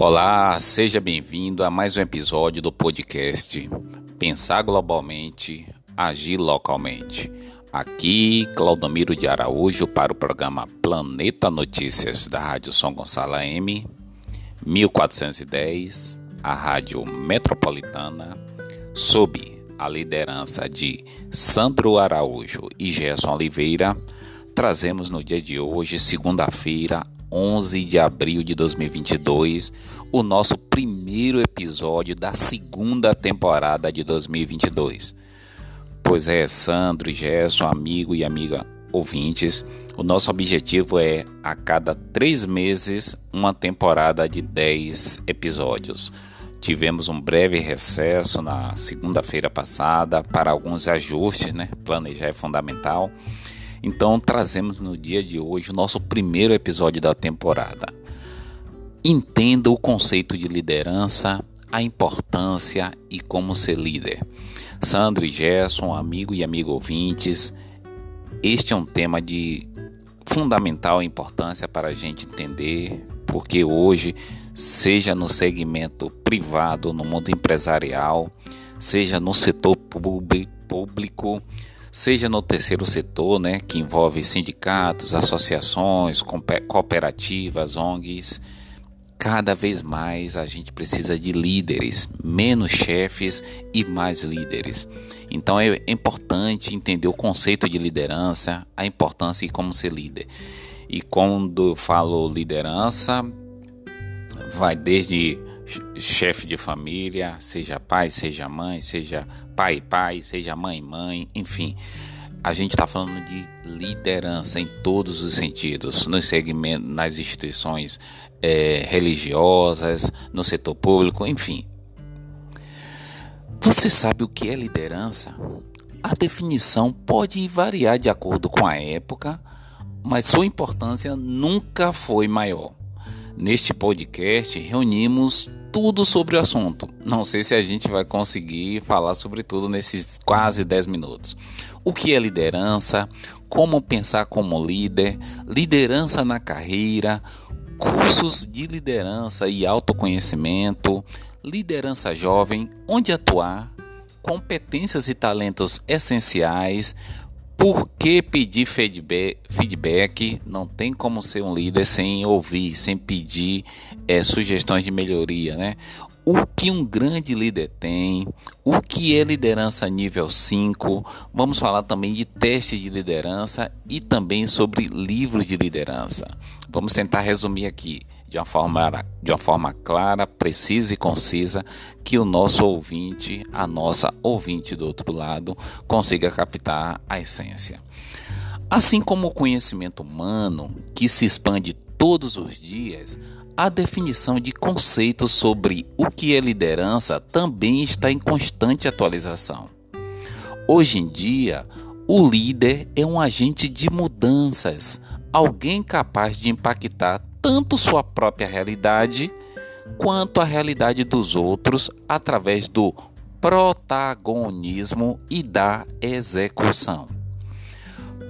Olá, seja bem-vindo a mais um episódio do podcast Pensar Globalmente, Agir Localmente. Aqui, Claudomiro de Araújo para o programa Planeta Notícias da Rádio São Gonçalo M, 1410, a Rádio Metropolitana, sob a liderança de Sandro Araújo e Gerson Oliveira, trazemos no dia de hoje, segunda-feira, 11 de abril de 2022, o nosso primeiro episódio da segunda temporada de 2022. Pois é, Sandro Gerson, amigo e amiga ouvintes, o nosso objetivo é a cada três meses uma temporada de 10 episódios. Tivemos um breve recesso na segunda-feira passada para alguns ajustes, né? Planejar é fundamental. Então trazemos no dia de hoje o nosso primeiro episódio da temporada. Entenda o conceito de liderança, a importância e como ser líder. Sandro e Gerson, amigo e amigo ouvintes, este é um tema de fundamental importância para a gente entender, porque hoje, seja no segmento privado, no mundo empresarial, seja no setor público, seja no terceiro setor, né, que envolve sindicatos, associações, cooperativas, ONGs, cada vez mais a gente precisa de líderes, menos chefes e mais líderes. Então é importante entender o conceito de liderança, a importância e como ser líder. E quando eu falo liderança, vai desde chefe de família, seja pai, seja mãe, seja pai, pai, seja mãe, mãe, enfim. A gente está falando de liderança em todos os sentidos, nos segmentos, nas instituições é, religiosas, no setor público, enfim. Você sabe o que é liderança? A definição pode variar de acordo com a época, mas sua importância nunca foi maior. Neste podcast, reunimos tudo sobre o assunto. Não sei se a gente vai conseguir falar sobre tudo nesses quase 10 minutos. O que é liderança? Como pensar como líder? Liderança na carreira? Cursos de liderança e autoconhecimento? Liderança jovem? Onde atuar? Competências e talentos essenciais? Por que pedir feedback? Não tem como ser um líder sem ouvir, sem pedir é, sugestões de melhoria, né? O que um grande líder tem, o que é liderança nível 5, vamos falar também de teste de liderança e também sobre livros de liderança. Vamos tentar resumir aqui de uma forma, de uma forma clara, precisa e concisa, que o nosso ouvinte, a nossa ouvinte do outro lado, consiga captar a essência. Assim como o conhecimento humano, que se expande todos os dias, a definição de conceitos sobre o que é liderança também está em constante atualização. Hoje em dia, o líder é um agente de mudanças, alguém capaz de impactar tanto sua própria realidade quanto a realidade dos outros através do protagonismo e da execução.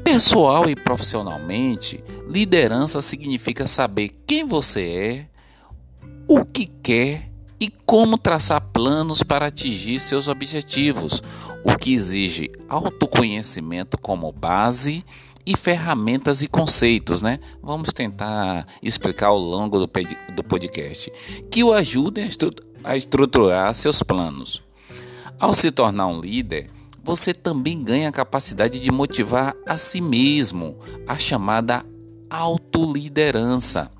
Pessoal e profissionalmente, liderança significa saber quem você é, o que quer e como traçar planos para atingir seus objetivos, o que exige autoconhecimento como base e ferramentas e conceitos, né? Vamos tentar explicar ao longo do, podcast que o ajudem a estruturar seus planos. Ao se tornar um líder, você também ganha a capacidade de motivar a si mesmo, a chamada autoliderança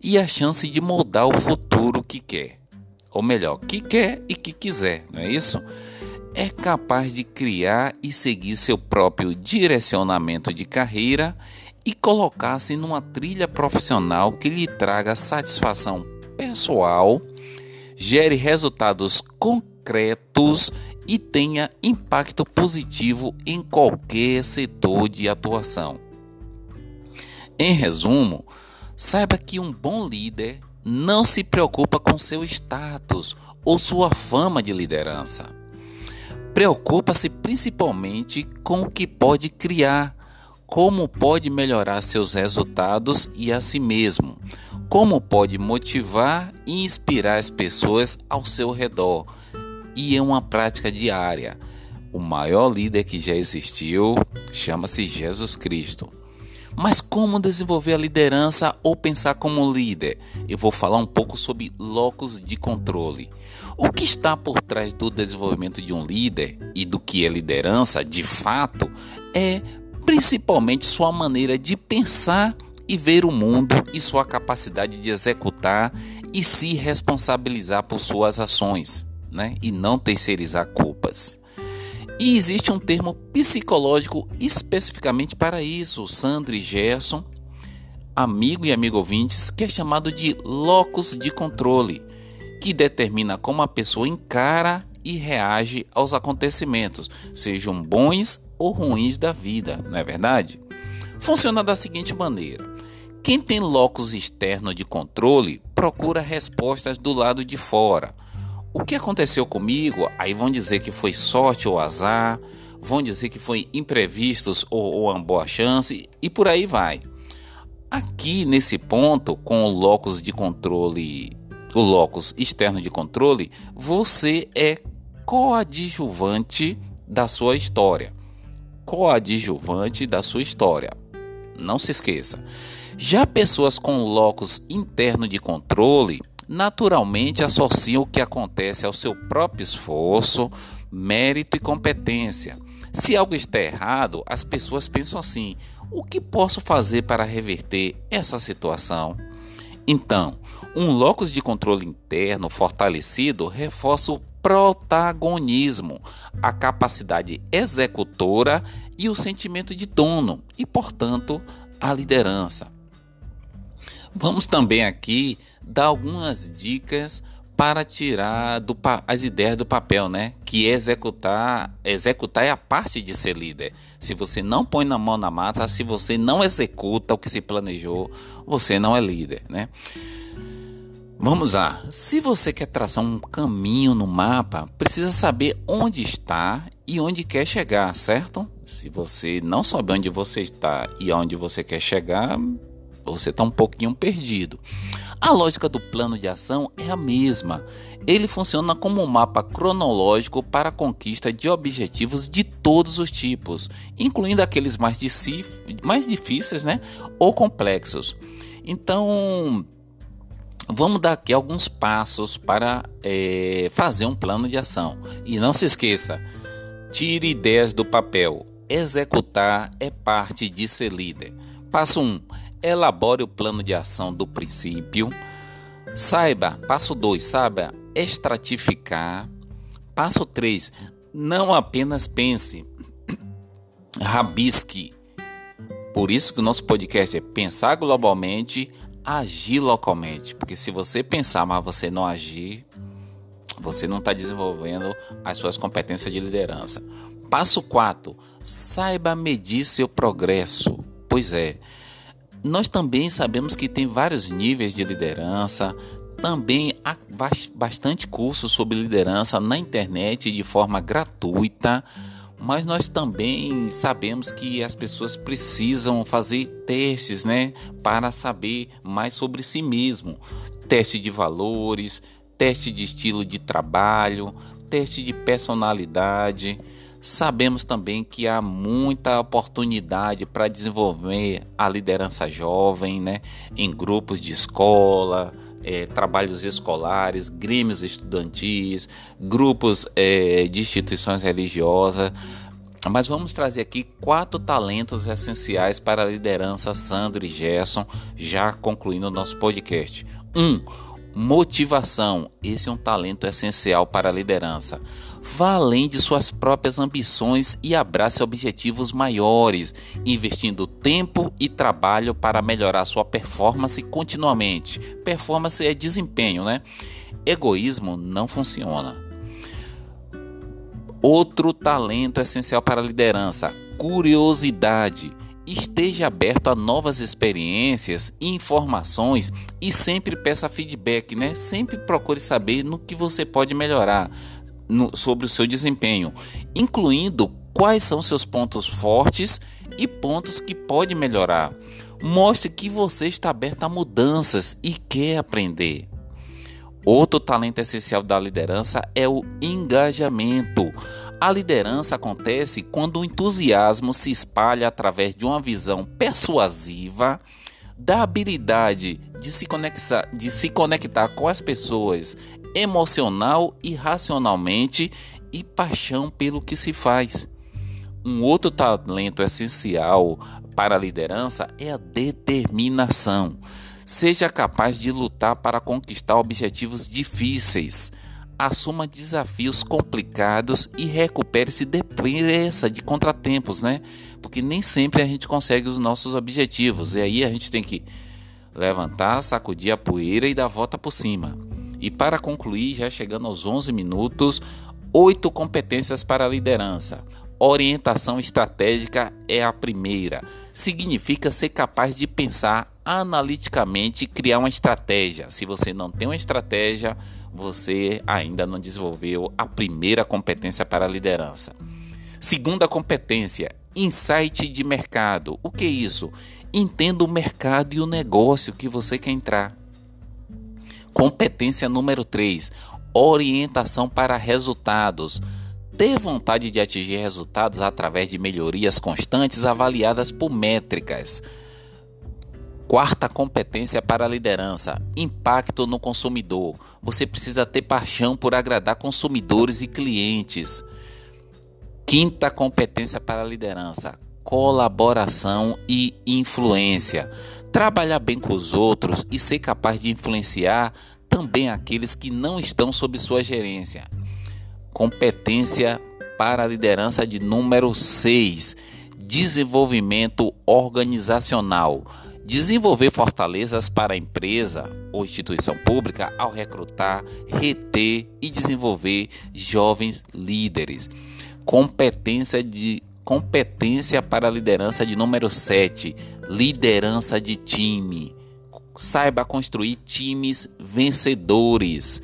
e a chance de moldar o futuro que quer. Ou melhor, que quer e que quiser, não é isso? É capaz de criar e seguir seu próprio direcionamento de carreira e colocar-se numa trilha profissional que lhe traga satisfação pessoal, gere resultados concretos e tenha impacto positivo em qualquer setor de atuação. Em resumo, saiba que um bom líder não se preocupa com seu status ou sua fama de liderança preocupa-se principalmente com o que pode criar, como pode melhorar seus resultados e a si mesmo, como pode motivar e inspirar as pessoas ao seu redor. E é uma prática diária. O maior líder que já existiu chama-se Jesus Cristo. Mas como desenvolver a liderança ou pensar como líder? Eu vou falar um pouco sobre locus de controle. O que está por trás do desenvolvimento de um líder e do que é liderança, de fato, é principalmente sua maneira de pensar e ver o mundo e sua capacidade de executar e se responsabilizar por suas ações, né? E não terceirizar culpas. E existe um termo psicológico especificamente para isso, Sandro e Gerson, amigo e amigo ouvintes, que é chamado de locus de controle, que determina como a pessoa encara e reage aos acontecimentos, sejam bons ou ruins da vida, não é verdade? Funciona da seguinte maneira: quem tem locus externo de controle procura respostas do lado de fora o que aconteceu comigo? Aí vão dizer que foi sorte ou azar, vão dizer que foi imprevistos ou, ou uma boa chance e por aí vai. Aqui nesse ponto, com o locus de controle, o locus externo de controle, você é coadjuvante da sua história. Coadjuvante da sua história. Não se esqueça. Já pessoas com locus interno de controle naturalmente associam o que acontece ao seu próprio esforço, mérito e competência. Se algo está errado, as pessoas pensam assim: o que posso fazer para reverter essa situação? Então, um locus de controle interno fortalecido reforça o protagonismo, a capacidade executora e o sentimento de dono e, portanto, a liderança. Vamos também aqui dar algumas dicas para tirar do, as ideias do papel, né? Que é executar, executar é a parte de ser líder. Se você não põe na mão na massa, se você não executa o que se planejou, você não é líder, né? Vamos lá. Se você quer traçar um caminho no mapa, precisa saber onde está e onde quer chegar, certo? Se você não sabe onde você está e onde você quer chegar, você está um pouquinho perdido. A lógica do plano de ação é a mesma. Ele funciona como um mapa cronológico para a conquista de objetivos de todos os tipos, incluindo aqueles mais, mais difíceis né, ou complexos. Então, vamos dar aqui alguns passos para é, fazer um plano de ação. E não se esqueça, tire ideias do papel. Executar é parte de ser líder. Passo 1. Um, elabore o plano de ação do princípio. Saiba, passo 2, saiba estratificar. Passo 3, não apenas pense, rabisque. Por isso que o nosso podcast é pensar globalmente, agir localmente. Porque se você pensar, mas você não agir, você não está desenvolvendo as suas competências de liderança. Passo 4, saiba medir seu progresso. Pois é, nós também sabemos que tem vários níveis de liderança, também há bastante curso sobre liderança na internet de forma gratuita, mas nós também sabemos que as pessoas precisam fazer testes, né, para saber mais sobre si mesmo. Teste de valores, teste de estilo de trabalho, teste de personalidade. Sabemos também que há muita oportunidade para desenvolver a liderança jovem, né? em grupos de escola, é, trabalhos escolares, grêmios estudantis, grupos é, de instituições religiosas. Mas vamos trazer aqui quatro talentos essenciais para a liderança Sandro e Gerson, já concluindo o nosso podcast. Um, motivação. Esse é um talento essencial para a liderança. Vá além de suas próprias ambições e abrace objetivos maiores, investindo tempo e trabalho para melhorar sua performance continuamente. Performance é desempenho, né? Egoísmo não funciona. Outro talento essencial para a liderança: curiosidade. Esteja aberto a novas experiências informações e sempre peça feedback, né? Sempre procure saber no que você pode melhorar no, sobre o seu desempenho, incluindo quais são seus pontos fortes e pontos que pode melhorar. Mostre que você está aberto a mudanças e quer aprender. Outro talento essencial da liderança é o engajamento. A liderança acontece quando o entusiasmo se espalha através de uma visão persuasiva, da habilidade de se de se conectar com as pessoas emocional e racionalmente e paixão pelo que se faz. Um outro talento essencial para a liderança é a determinação. Seja capaz de lutar para conquistar objetivos difíceis. Assuma desafios complicados e recupere-se depressa de contratempos, né? Porque nem sempre a gente consegue os nossos objetivos. E aí a gente tem que levantar, sacudir a poeira e dar a volta por cima. E para concluir, já chegando aos 11 minutos, oito competências para a liderança. Orientação estratégica é a primeira. Significa ser capaz de pensar analiticamente e criar uma estratégia. Se você não tem uma estratégia, você ainda não desenvolveu a primeira competência para a liderança. Segunda competência, insight de mercado. O que é isso? Entenda o mercado e o negócio que você quer entrar. Competência número 3, orientação para resultados ter vontade de atingir resultados através de melhorias constantes avaliadas por métricas. Quarta competência para a liderança: impacto no consumidor. Você precisa ter paixão por agradar consumidores e clientes. Quinta competência para a liderança: colaboração e influência. Trabalhar bem com os outros e ser capaz de influenciar também aqueles que não estão sob sua gerência. Competência para a liderança de número 6. Desenvolvimento organizacional. Desenvolver fortalezas para a empresa ou instituição pública ao recrutar, reter e desenvolver jovens líderes. Competência de competência para a liderança de número 7, liderança de time. Saiba construir times vencedores.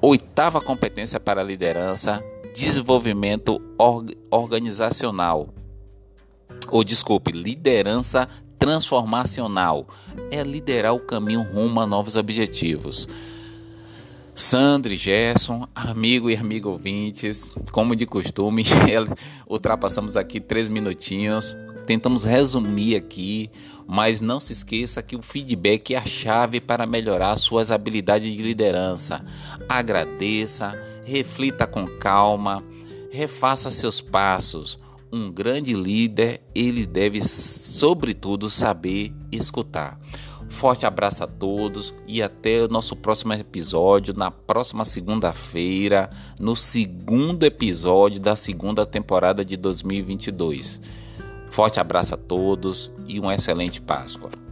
Oitava competência para a liderança, desenvolvimento org organizacional. Ou desculpe, liderança transformacional. É liderar o caminho rumo a novos objetivos. Sandro Gerson, amigo e amigo ouvintes, como de costume, ultrapassamos aqui três minutinhos tentamos resumir aqui, mas não se esqueça que o feedback é a chave para melhorar suas habilidades de liderança. Agradeça, reflita com calma, refaça seus passos. Um grande líder, ele deve, sobretudo, saber escutar. Forte abraço a todos e até o nosso próximo episódio, na próxima segunda-feira, no segundo episódio da segunda temporada de 2022. Forte abraço a todos e uma excelente Páscoa.